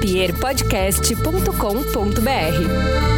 pierpodcast.com.br.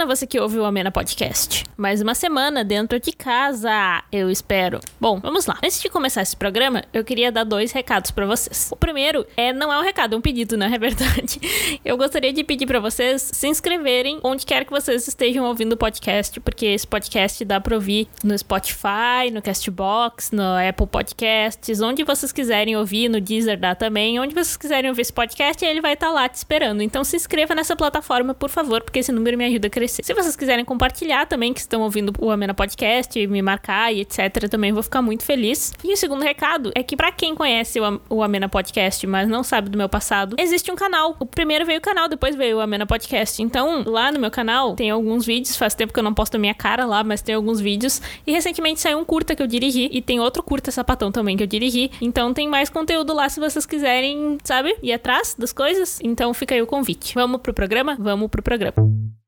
semana você que ouve o Amena Podcast. Mais uma semana dentro de casa, eu espero. Bom, vamos lá. Antes de começar esse programa, eu queria dar dois recados para vocês. O primeiro é não é um recado, é um pedido, né? É verdade. Eu gostaria de pedir para vocês se inscreverem onde quer que vocês estejam ouvindo o podcast, porque esse podcast dá para ouvir no Spotify, no Castbox, no Apple Podcasts, onde vocês quiserem ouvir, no Deezer dá também, onde vocês quiserem ouvir esse podcast, ele vai estar tá lá te esperando. Então se inscreva nessa plataforma, por favor, porque esse número me ajuda a crescer. Se vocês quiserem compartilhar também que estão ouvindo o Amena Podcast, me marcar e etc, também vou ficar muito feliz. E o segundo recado é que para quem conhece o Amena Podcast, mas não sabe do meu passado, existe um canal. O primeiro veio o canal, depois veio o Amena Podcast. Então, lá no meu canal tem alguns vídeos, faz tempo que eu não posto a minha cara lá, mas tem alguns vídeos. E recentemente saiu um curta que eu dirigi e tem outro curta sapatão também que eu dirigi. Então tem mais conteúdo lá se vocês quiserem, sabe, ir atrás das coisas. Então fica aí o convite. Vamos pro programa? Vamos pro programa.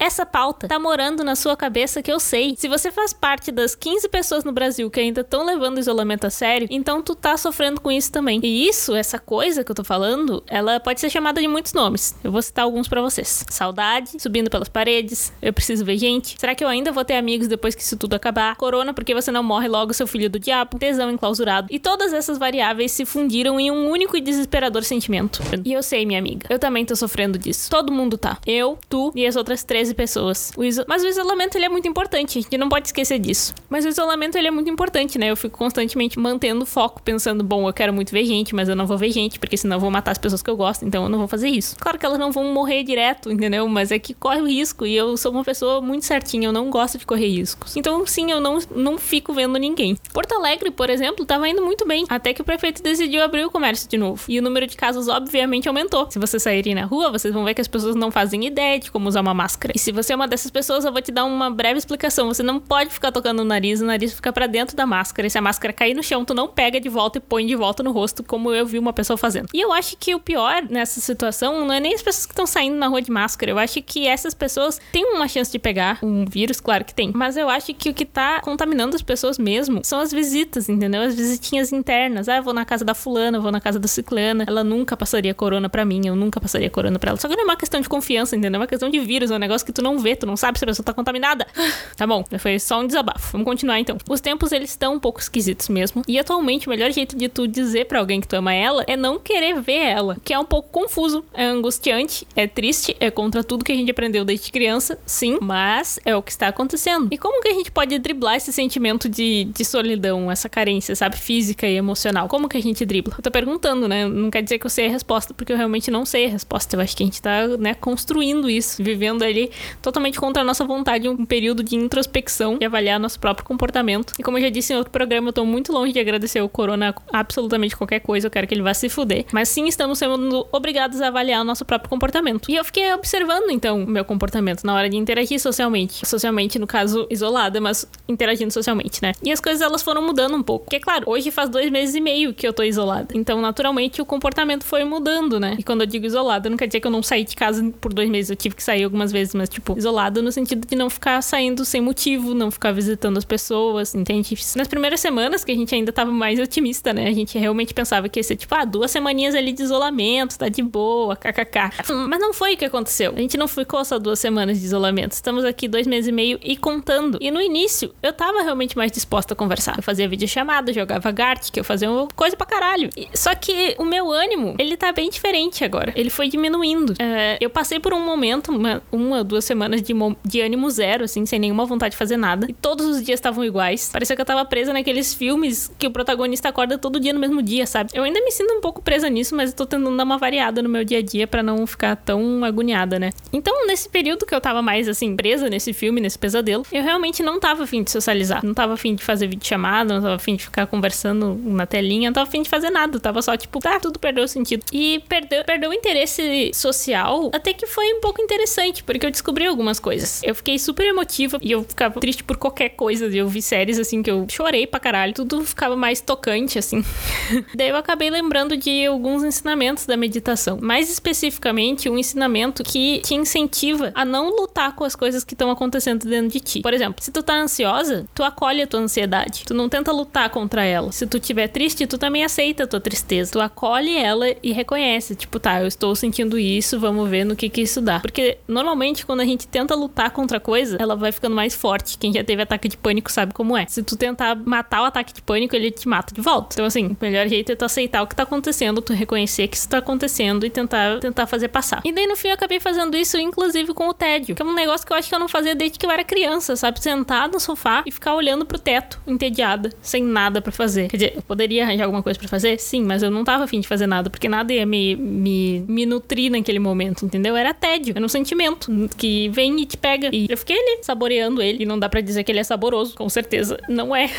Essa pauta tá morando na sua cabeça que eu sei. Se você faz parte das 15 pessoas no Brasil que ainda estão levando o isolamento a sério, então tu tá sofrendo com isso também. E isso, essa coisa que eu tô falando, ela pode ser chamada de muitos nomes. Eu vou citar alguns para vocês. Saudade, subindo pelas paredes, eu preciso ver gente. Será que eu ainda vou ter amigos depois que isso tudo acabar? Corona, porque você não morre logo, seu filho do diabo. Tesão enclausurado. E todas essas variáveis se fundiram em um único e desesperador sentimento. E eu sei, minha amiga, eu também tô sofrendo disso. Todo mundo tá. Eu, tu e as outras 13 13 pessoas. O Mas o isolamento ele é muito importante, a gente não pode esquecer disso. Mas o isolamento ele é muito importante, né? Eu fico constantemente mantendo foco, pensando, bom, eu quero muito ver gente, mas eu não vou ver gente, porque senão eu vou matar as pessoas que eu gosto, então eu não vou fazer isso. Claro que elas não vão morrer direto, entendeu? Mas é que corre o risco e eu sou uma pessoa muito certinha, eu não gosto de correr riscos. Então, sim, eu não, não fico vendo ninguém. Porto Alegre, por exemplo, tava indo muito bem, até que o prefeito decidiu abrir o comércio de novo. E o número de casos, obviamente, aumentou. Se vocês saírem na rua, vocês vão ver que as pessoas não fazem ideia de como usar uma máscara. Se você é uma dessas pessoas, eu vou te dar uma breve explicação. Você não pode ficar tocando o nariz, o nariz fica para dentro da máscara. E se a máscara cair no chão, tu não pega de volta e põe de volta no rosto, como eu vi uma pessoa fazendo. E eu acho que o pior nessa situação não é nem as pessoas que estão saindo na rua de máscara. Eu acho que essas pessoas têm uma chance de pegar um vírus, claro que tem. Mas eu acho que o que tá contaminando as pessoas mesmo são as visitas, entendeu? As visitinhas internas. Ah, eu vou na casa da fulana, vou na casa da ciclana. Ela nunca passaria corona para mim, eu nunca passaria corona para ela. Só que não é uma questão de confiança, entendeu? É uma questão de vírus, é um negócio que tu não vê vê, tu não sabe se a pessoa tá contaminada. Tá bom, foi só um desabafo. Vamos continuar então. Os tempos eles estão um pouco esquisitos mesmo. E atualmente o melhor jeito de tu dizer para alguém que tu ama ela é não querer ver ela, que é um pouco confuso, é angustiante, é triste, é contra tudo que a gente aprendeu desde criança, sim, mas é o que está acontecendo. E como que a gente pode driblar esse sentimento de, de solidão, essa carência, sabe, física e emocional? Como que a gente dribla? Eu tô perguntando, né? Não quer dizer que eu sei a resposta, porque eu realmente não sei a resposta. Eu acho que a gente tá, né, construindo isso, vivendo ali totalmente contra a nossa vontade um período de introspecção e avaliar nosso próprio comportamento. E como eu já disse em outro programa, eu tô muito longe de agradecer o Corona absolutamente qualquer coisa, eu quero que ele vá se fuder. Mas sim, estamos sendo obrigados a avaliar o nosso próprio comportamento. E eu fiquei observando, então, o meu comportamento na hora de interagir socialmente. Socialmente, no caso, isolada, mas interagindo socialmente, né? E as coisas elas foram mudando um pouco. Porque, claro, hoje faz dois meses e meio que eu tô isolada. Então, naturalmente, o comportamento foi mudando, né? E quando eu digo isolada, não quer dizer que eu não saí de casa por dois meses. Eu tive que sair algumas vezes, mas, tipo, isolado no sentido de não ficar saindo sem motivo, não ficar visitando as pessoas, entende? Nas primeiras semanas que a gente ainda tava mais otimista, né? A gente realmente pensava que ia ser tipo, ah, duas semaninhas ali de isolamento, tá de boa, kkk. Mas não foi o que aconteceu. A gente não ficou só duas semanas de isolamento. Estamos aqui dois meses e meio e contando. E no início, eu tava realmente mais disposta a conversar. Eu fazia videochamada, jogava Gart, que eu fazia uma coisa pra caralho. Só que o meu ânimo, ele tá bem diferente agora. Ele foi diminuindo. É, eu passei por um momento, uma, uma duas semanas de, de ânimo zero, assim, sem nenhuma vontade de fazer nada. E todos os dias estavam iguais. Parecia que eu tava presa naqueles filmes que o protagonista acorda todo dia no mesmo dia, sabe? Eu ainda me sinto um pouco presa nisso, mas eu tô tentando dar uma variada no meu dia a dia para não ficar tão agoniada, né? Então, nesse período que eu tava mais, assim, presa nesse filme, nesse pesadelo, eu realmente não tava afim de socializar. Não tava afim de fazer vídeo chamada, não tava afim de ficar conversando na telinha, não tava afim de fazer nada. Tava só, tipo, tá, tudo perdeu o sentido. E perdeu, perdeu o interesse social, até que foi um pouco interessante, porque eu descobri algumas coisas. Eu fiquei super emotiva e eu ficava triste por qualquer coisa. Eu vi séries assim que eu chorei pra caralho, tudo ficava mais tocante assim. Daí eu acabei lembrando de alguns ensinamentos da meditação. Mais especificamente, um ensinamento que te incentiva a não lutar com as coisas que estão acontecendo dentro de ti. Por exemplo, se tu tá ansiosa, tu acolhe a tua ansiedade. Tu não tenta lutar contra ela. Se tu estiver triste, tu também aceita a tua tristeza. Tu acolhe ela e reconhece, tipo, tá, eu estou sentindo isso, vamos ver no que que isso dá. Porque normalmente quando a gente tenta lutar contra coisa, ela vai ficando mais forte. Quem já teve ataque de pânico sabe como é. Se tu tentar matar o ataque de pânico, ele te mata de volta. Então assim, o melhor jeito é tu aceitar o que tá acontecendo, tu reconhecer que isso tá acontecendo e tentar tentar fazer passar. E daí no fim eu acabei fazendo isso inclusive com o tédio, que é um negócio que eu acho que eu não fazia desde que eu era criança, sabe? Sentar no sofá e ficar olhando pro teto, entediada, sem nada para fazer. Quer dizer, eu poderia arranjar alguma coisa para fazer? Sim, mas eu não tava afim de fazer nada, porque nada ia me, me, me nutrir naquele momento, entendeu? Era tédio, era um sentimento que vem e te pega. E eu fiquei ali, saboreando ele, e não dá para dizer que ele é saboroso, com certeza não é.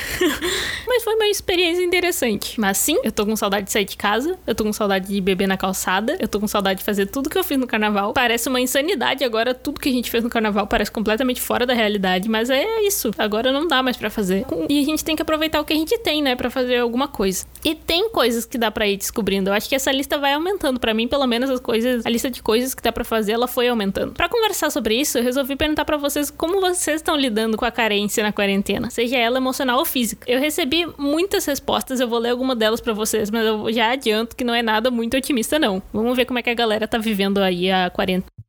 mas foi uma experiência interessante. Mas sim, eu tô com saudade de sair de casa, eu tô com saudade de beber na calçada, eu tô com saudade de fazer tudo que eu fiz no carnaval. Parece uma insanidade agora, tudo que a gente fez no carnaval parece completamente fora da realidade, mas é isso. Agora não dá mais para fazer. E a gente tem que aproveitar o que a gente tem, né, para fazer alguma coisa. E tem coisas que dá para ir descobrindo. Eu acho que essa lista vai aumentando para mim, pelo menos as coisas, a lista de coisas que dá para fazer, ela foi aumentando. Para conversar sobre isso, eu resolvi perguntar para vocês como vocês estão lidando com a carência na quarentena, seja ela emocional ou física. Eu recebi muitas respostas, eu vou ler alguma delas para vocês, mas eu já adianto que não é nada muito otimista não. Vamos ver como é que a galera tá vivendo aí a quarentena.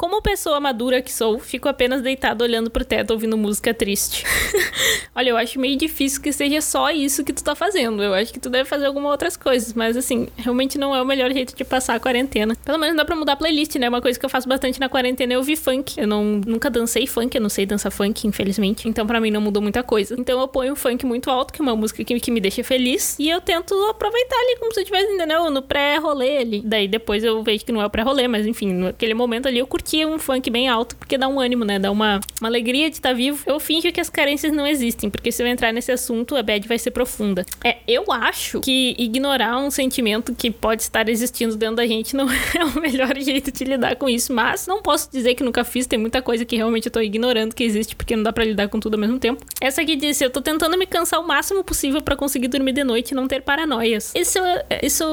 Como pessoa madura que sou, fico apenas deitado olhando pro teto ouvindo música triste. Olha, eu acho meio difícil que seja só isso que tu tá fazendo. Eu acho que tu deve fazer algumas outras coisas, mas assim, realmente não é o melhor jeito de passar a quarentena. Pelo menos dá pra mudar a playlist, né? Uma coisa que eu faço bastante na quarentena é ouvir funk. Eu não, nunca dancei funk, eu não sei dançar funk, infelizmente. Então para mim não mudou muita coisa. Então eu ponho funk muito alto, que é uma música que, que me deixa feliz, e eu tento aproveitar ali como se eu estivesse, entendeu? No pré-rolê ali. Daí depois eu vejo que não é o pré-rolê, mas enfim, naquele momento ali eu curti um funk bem alto, porque dá um ânimo, né? Dá uma, uma alegria de estar tá vivo. Eu finjo que as carências não existem, porque se eu entrar nesse assunto, a bad vai ser profunda. É, eu acho que ignorar um sentimento que pode estar existindo dentro da gente não é o melhor jeito de lidar com isso, mas não posso dizer que nunca fiz, tem muita coisa que realmente eu tô ignorando que existe, porque não dá para lidar com tudo ao mesmo tempo. Essa aqui disse, eu tô tentando me cansar o máximo possível para conseguir dormir de noite e não ter paranoias. Isso, isso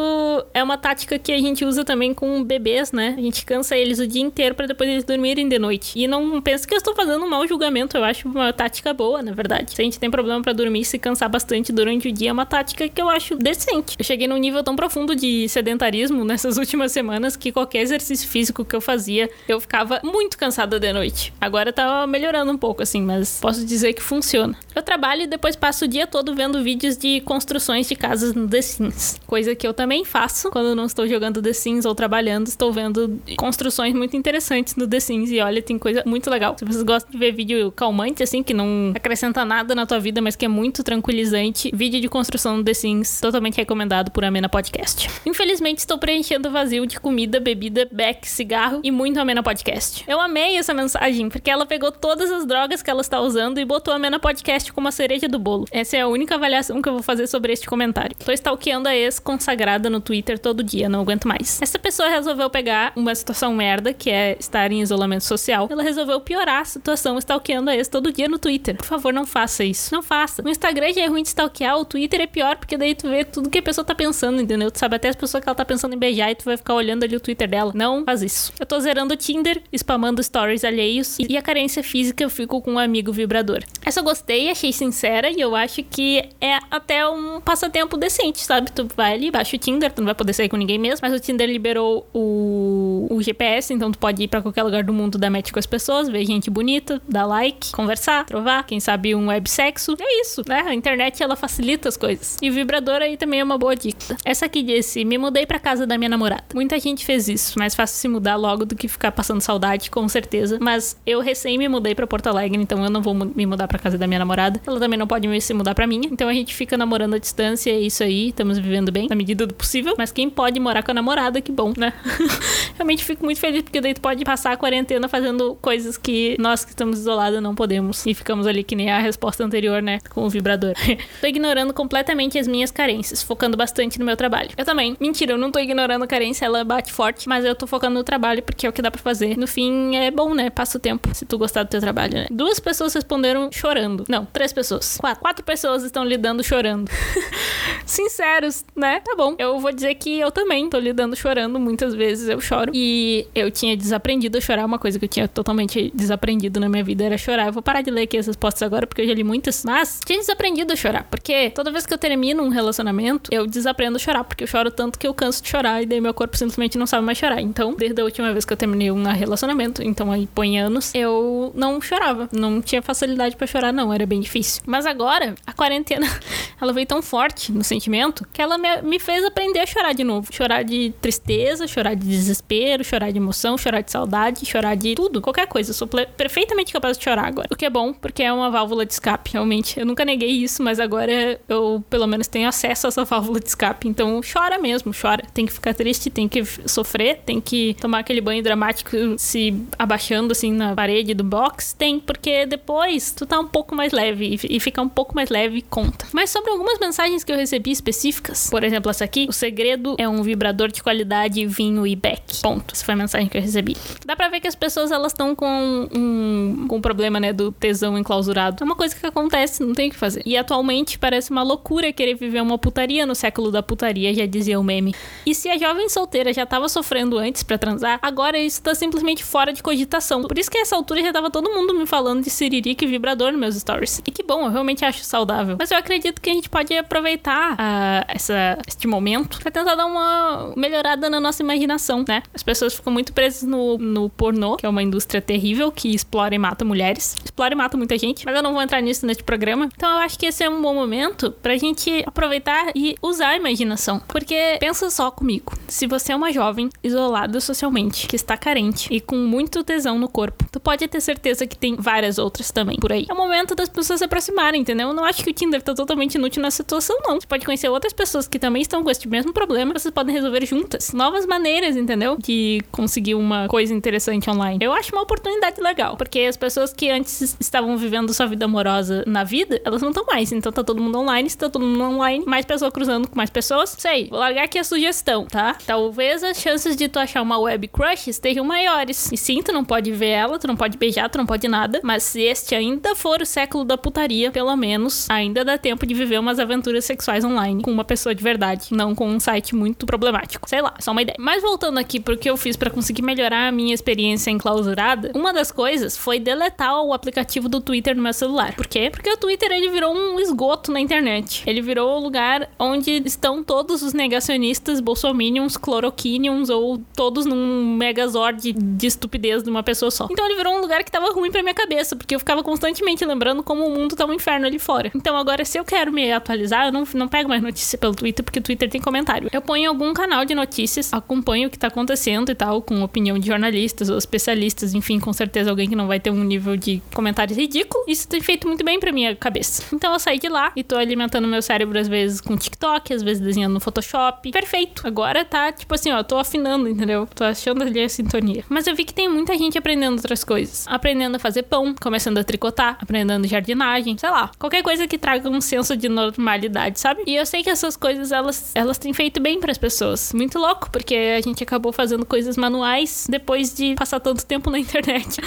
é uma tática que a gente usa também com bebês, né? A gente cansa eles o dia inteiro para depois eles dormirem de noite. E não penso que eu estou fazendo um mau julgamento, eu acho uma tática boa, na verdade. Se a gente tem problema para dormir e se cansar bastante durante o dia, é uma tática que eu acho decente. Eu cheguei num nível tão profundo de sedentarismo nessas últimas semanas que qualquer exercício físico que eu fazia, eu ficava muito cansada de noite. Agora tá melhorando um pouco, assim, mas posso dizer que funciona. Eu trabalho e depois passo o dia todo vendo vídeos de construções de casas no The Sims. Coisa que eu também faço quando não estou jogando The Sims ou trabalhando, estou vendo construções muito interessantes no The Sims e olha, tem coisa muito legal. Se vocês gostam de ver vídeo calmante, assim, que não acrescenta nada na tua vida, mas que é muito tranquilizante, vídeo de construção do The Sims, totalmente recomendado por Amena Podcast. Infelizmente, estou preenchendo o vazio de comida, bebida, beck, cigarro e muito Amena Podcast. Eu amei essa mensagem, porque ela pegou todas as drogas que ela está usando e botou Amena Podcast como a cereja do bolo. Essa é a única avaliação que eu vou fazer sobre este comentário. Tô stalkeando a ex consagrada no Twitter todo dia, não aguento mais. Essa pessoa resolveu pegar uma situação merda, que é estar em isolamento social, ela resolveu piorar a situação stalkeando a ex todo dia no Twitter. Por favor, não faça isso. Não faça. No Instagram já é ruim de stalkear, o Twitter é pior, porque daí tu vê tudo que a pessoa tá pensando, entendeu? Tu sabe até as pessoas que ela tá pensando em beijar e tu vai ficar olhando ali o Twitter dela. Não faz isso. Eu tô zerando o Tinder, spamando stories alheios e a carência física eu fico com um amigo vibrador. Essa eu gostei, achei sincera e eu acho que é até um passatempo decente, sabe? Tu vai ali, baixa o Tinder, tu não vai poder sair com ninguém mesmo, mas o Tinder liberou o, o GPS, então tu pode ir para qualquer lugar do mundo dar match com as pessoas, ver gente bonita, dar like, conversar, trovar, quem sabe um websexo. É isso, né? A internet ela facilita as coisas. E vibrador aí também é uma boa dica. Essa aqui disse: Me mudei para casa da minha namorada. Muita gente fez isso, mais fácil se mudar logo do que ficar passando saudade, com certeza. Mas eu recém me mudei para Porto Alegre, então eu não vou me mudar para casa da minha namorada. Ela também não pode se mudar para minha. Então a gente fica namorando à distância, é isso aí. Estamos vivendo bem, na medida do possível. Mas quem pode morar com a namorada, que bom, né? Realmente fico muito feliz porque daí tu pode passar a quarentena fazendo coisas que nós que estamos isolados não podemos. E ficamos ali que nem a resposta anterior, né? Com o vibrador. tô ignorando completamente as minhas carências, focando bastante no meu trabalho. Eu também. Mentira, eu não tô ignorando a carência, ela bate forte, mas eu tô focando no trabalho porque é o que dá pra fazer. No fim, é bom, né? Passa o tempo, se tu gostar do teu trabalho, né? Duas pessoas responderam chorando. Não, três pessoas. Quatro. Quatro pessoas estão lidando chorando. Sinceros, né? Tá bom. Eu vou dizer que eu também tô lidando chorando. Muitas vezes eu choro. E eu tinha desaprendido a chorar. Uma coisa que eu tinha totalmente desaprendido na minha vida era chorar. Eu vou parar de ler aqui essas postas agora porque eu já li muitas. Mas tinha desaprendido a chorar. Porque toda vez que eu termino um relacionamento, eu desaprendo a chorar. Porque eu choro tanto que eu canso de chorar. E daí meu corpo simplesmente não sabe mais chorar. Então, desde a última vez que eu terminei um relacionamento, então aí põe anos, eu não chorava. Não tinha facilidade para chorar, não. Era bem difícil. Mas agora, a quarentena, ela veio tão forte no sentimento que ela me, me fez aprender a chorar de novo. Chorar de tristeza, chorar de desespero, chorar de emoção, chorar de saudade, chorar de tudo, qualquer coisa. Eu sou perfeitamente capaz de chorar agora. O que é bom, porque é uma válvula de escape, realmente. Eu nunca neguei isso, mas agora eu, pelo menos, tenho acesso a essa válvula de escape. Então, chora mesmo, chora. Tem que ficar triste, tem que sofrer, tem que tomar aquele banho dramático se abaixando assim na parede do box. Tem, porque depois tu tá um pouco mais leve e fica um pouco mais leve conta. Mas sobre algumas mensagens que eu recebi específicas, por exemplo, essa aqui, o segredo é um vibrador de qualidade vinho e beck. Ponto. Essa foi a mensagem que eu recebi. Dá pra ver que as pessoas elas estão com um, com um problema, né, do tesão enclausurado. É uma coisa que acontece, não tem o que fazer. E atualmente parece uma loucura querer viver uma putaria no século da putaria, já dizia o meme. E se a jovem solteira já tava sofrendo antes para transar, agora isso tá simplesmente fora de cogitação. Por isso que a essa altura já tava todo mundo me falando de siririca e vibrador nos meus stories. E que bom, eu realmente acho saudável. Mas eu acredito que a gente pode aproveitar uh, essa, este momento pra tentar dar uma melhorada na nossa imaginação, né? As pessoas ficam muito presas no, no pornô, que é uma indústria terrível que explora e mata mulheres. Explora e mata muita gente, mas eu não vou entrar nisso neste programa. Então eu acho que esse é um bom momento pra gente aproveitar e usar a imaginação. Porque pensa só comigo. Se você é uma jovem isolada socialmente, que está carente e com muito tesão no corpo, tu pode ter certeza que tem várias outras também por aí. É o momento das pessoas se aproximarem, entendeu? Eu não acho que o Tinder tá totalmente inútil nessa situação, não. Você pode conhecer outras pessoas que também estão com esse mesmo problema, vocês podem resolver juntas. Novas maneiras, entendeu? De conseguir uma coisa interessante online. Eu acho uma oportunidade legal, porque as pessoas que antes estavam vivendo sua vida amorosa na vida, elas não estão mais. Então tá todo mundo online, se tá todo mundo online, mais pessoas cruzando com mais pessoas. Sei, vou largar aqui a sugestão, tá? Talvez as chances de tu achar uma web crush estejam maiores. E sim, tu não pode ver ela, tu não pode beijar, tu não pode nada. Mas se este ainda for o século da putaria, pelo menos, ainda dá tempo de viver umas aventuras sexuais online com uma pessoa de verdade, não com um site muito problemático. Sei lá, só uma ideia. Mas voltando aqui pro que eu fiz para conseguir melhorar a minha experiência enclausurada, uma das coisas foi deletar o aplicativo do Twitter no meu celular. Por quê? Porque o Twitter ele virou um esgoto na internet. Ele virou o lugar onde estão todos os negacionistas, bolsominions, cloroquinions ou todos num megazord de estupidez de uma pessoa só. Então ele virou um lugar que tava ruim pra minha cabeça, porque eu ficava constantemente lembrando como o mundo tá um inferno ali fora. Então agora, se eu quero me atualizar, eu não, não pego mais notícia pelo Twitter, porque o Twitter tem comentário. Eu ponho algum canal de notícias, acompanho o que tá acontecendo e tal, com opinião de jornalistas ou especialistas, enfim, com certeza alguém que não vai ter um nível de comentários ridículo. Isso tem feito muito bem pra minha cabeça. Então eu saí de lá e tô alimentando meu cérebro às vezes com TikTok, às vezes desenhando no Photoshop. Perfeito. Agora tá, tipo assim, ó, tô afinando, entendeu? Tô achando ali a sintonia. Mas eu vi que tem muita gente aprendendo outras coisas. Aprendendo a fazer pão, começando a tricotar, aprendendo jardinagem, sei lá. Qualquer coisa que traga um senso de normalidade, sabe? E eu sei que essas coisas, elas, elas têm feito bem para as pessoas. Muito louco, porque a gente acabou fazendo coisas manuais depois de passar tanto tempo na internet.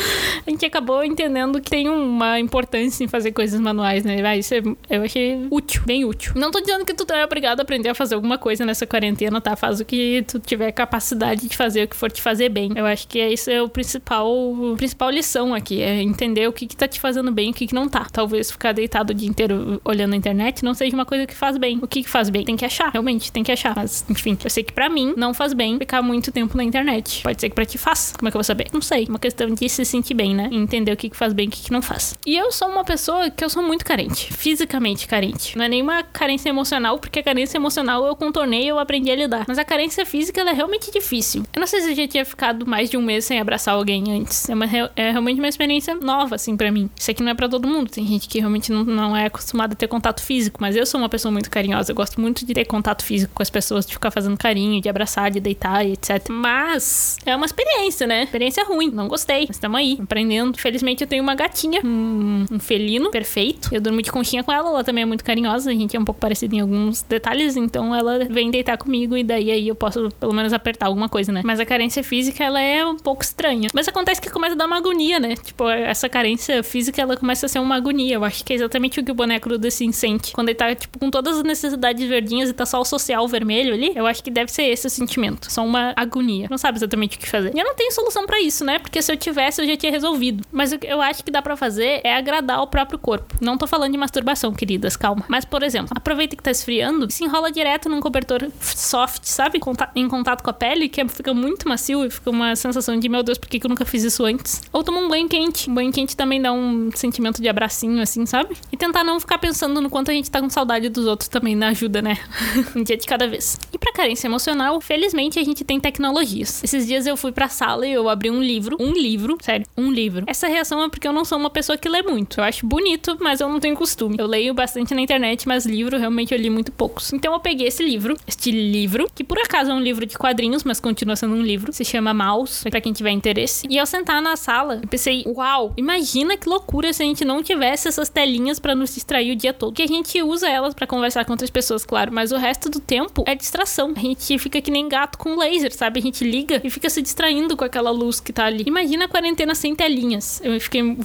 a gente acabou entendendo que tem uma importância em fazer coisas manuais, né? Vai, isso é, eu achei útil, bem útil. Não tô dizendo que tu é obrigado a aprender a fazer alguma coisa nessa quarentena, tá? Faz o que tu tiver capacidade de fazer, o que for te fazer bem. Eu acho que esse é o principal, a principal lição aqui, é entender o que que tá te fazendo bem e o que que não tá. Talvez ficar deitado o dia inteiro olhando a internet não seja uma coisa que faz bem. O que que faz bem? Tem que achar, realmente, tem que achar. Mas, enfim, eu sei que para mim não faz bem ficar muito tempo na internet. Pode ser que pra ti faça. Como é que eu vou saber? Não sei. Uma questão de se sentir bem, né? Entender o que que faz bem e o que que não faz. E eu sou uma pessoa que eu sou muito carente. Fisicamente carente. Não é nenhuma carência emocional, porque a carência emocional eu contornei e eu aprendi a lidar. Mas a carência física, ela é realmente difícil. Eu não sei se a gente tinha ficado mais de um mês sem abraçar alguém antes. É uma é realmente uma experiência nova, assim, para mim. Isso aqui não é para todo mundo. Tem gente que realmente não, não é acostumada a ter contato físico, mas eu sou uma pessoa muito carinhosa. Eu gosto muito de ter contato físico com as pessoas, de ficar fazendo carinho, de abraçar, de deitar e etc. Mas é uma experiência, né? Experiência ruim. Não gostei. Mas estamos aí, aprendendo. Felizmente eu tenho uma gatinha, um, um felino perfeito. Eu durmo de conchinha com ela, ela também é muito carinhosa. A gente é um pouco parecido em alguns detalhes, então ela vem deitar comigo e daí aí eu posso pelo menos apertar alguma coisa, né? Mas a carência física, ela é um pouco estranha. Mas acontece que começa a dar uma agonia, né? Tipo, essa carência física, ela começa a ser uma agonia. Eu acho que é exatamente o que o boneco do sente. Quando ele tá, tipo, com todas as necessidades verdinhas e tá só o social vermelho ali, eu acho que deve ser esse o sentimento. Só uma agonia. Não sabe exatamente o que fazer. E eu não tenho solução para isso, né? Porque se eu tivesse, eu já tinha resolvido. Mas o que eu acho que dá para fazer é agradar o próprio corpo. Não tô falando de masturbação, queridas, calma. Mas, por exemplo, aproveita que tá esfriando e se enrola direto num cobertor soft, sabe? Em contato com a pele, que fica muito macio e fica uma sensação de, meu Deus, por que eu nunca fiz isso antes? Ou toma um banho quente. Um banho quente também dá um sentimento de abracinho, assim, sabe? E tentar não ficar pensando no quanto a gente tá com saudade dos outros também na ajuda, né? um dia de cada vez. E pra carência emocional, felizmente a gente tem tecnologias. Esses dias eu fui pra sala e eu abri um livro. Um livro, sério, um livro. Essa reação é porque eu não sou uma pessoa que lê muito. Eu acho bonito, mas eu não tenho costume. Eu leio bastante na internet, mas livro realmente eu li muito poucos. Então eu peguei esse livro, este livro, que por acaso é um livro de quadrinhos, mas continua sendo um livro. Se chama Mouse, para quem tiver interesse. E ao sentar na sala, eu pensei, uau, imagina que loucura se a gente não tivesse essas telinhas para nos distrair o dia todo. Que a gente usa elas para conversar com outras pessoas, claro, mas o resto do tempo é distração. A gente fica que nem gato com laser, sabe? A gente liga e fica se distraindo com aquela luz que tá ali. Imagina a quarentena sem telinhas. Eu fiquei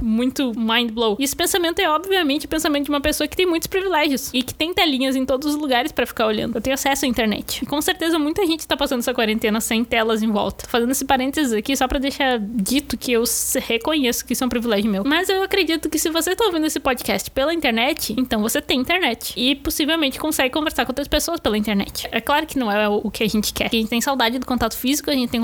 muito mind blow. E esse pensamento é obviamente o pensamento de uma pessoa que tem muitos privilégios e que tem telinhas em todos os lugares para ficar olhando. Eu tenho acesso à internet. E com certeza muita gente tá passando essa quarentena sem telas em volta. Tô fazendo esse parênteses aqui só para deixar dito que eu reconheço que isso é um privilégio meu. Mas eu acredito que se você tá ouvindo esse podcast pela internet, então você tem internet. E possivelmente consegue conversar com outras pessoas pela internet. É claro que não é o que a gente quer. A gente tem saudade do contato físico, a gente tem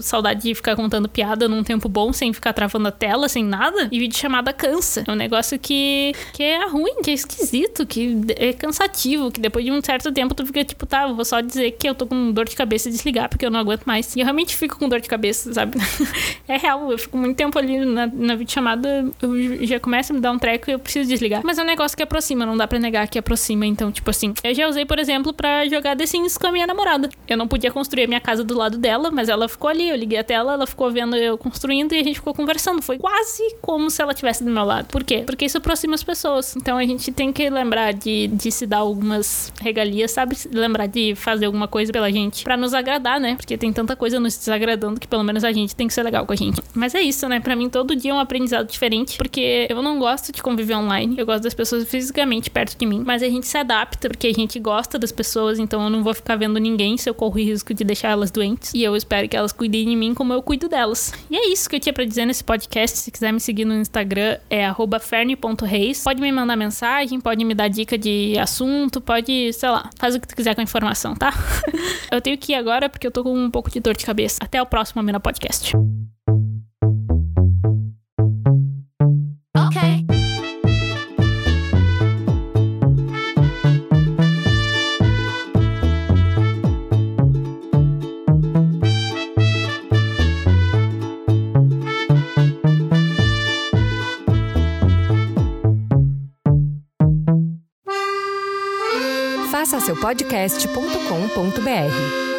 saudade de ficar contando piada num tempo bom, sem ficar travando a tela, sem nada. E vídeo chamada cansa. É um negócio que, que é ruim, que é esquisito, que é cansativo, que depois de um certo tempo tu fica tipo, tá, vou só dizer que eu tô com dor de cabeça e desligar, porque eu não aguento mais. E eu realmente fico com dor de cabeça, sabe? é real, eu fico muito tempo ali na, na videochamada, eu já começa a me dar um treco e eu preciso desligar. Mas é um negócio que aproxima, não dá pra negar que aproxima. Então, tipo assim, eu já usei, por exemplo, para jogar The Sims com a minha namorada. Eu não podia construir a minha casa do lado dela, mas ela ficou ali, eu liguei a tela, ela ficou vendo eu construindo e a gente ficou conversando. Foi quase como se ela estivesse do meu lado. Por quê? Porque isso aproxima as pessoas. Então a gente tem que lembrar de, de se dar algumas regalias, sabe? Lembrar de fazer alguma coisa pela gente para nos agradar, né? Porque tem tanta coisa nos desagradando que pelo menos a gente tem que ser legal com a gente. Mas é isso, né? Para mim todo dia é um aprendizado diferente, porque eu não gosto de conviver online. Eu gosto das pessoas fisicamente perto de mim, mas a gente se adapta porque a gente gosta das pessoas, então eu não vou ficar vendo ninguém se eu corro risco de deixar elas doentes. E eu espero que elas cuidem de mim como eu cuido delas. E é isso que eu tinha para dizer nesse podcast. Se quiser me seguir no Instagram é ferne.reis. Pode me mandar mensagem, pode me dar dica de assunto, pode, sei lá, faz o que tu quiser com a informação, tá? eu tenho que ir agora porque eu tô com um pouco de dor de cabeça. Até o próximo Amena Podcast. podcast.com.br.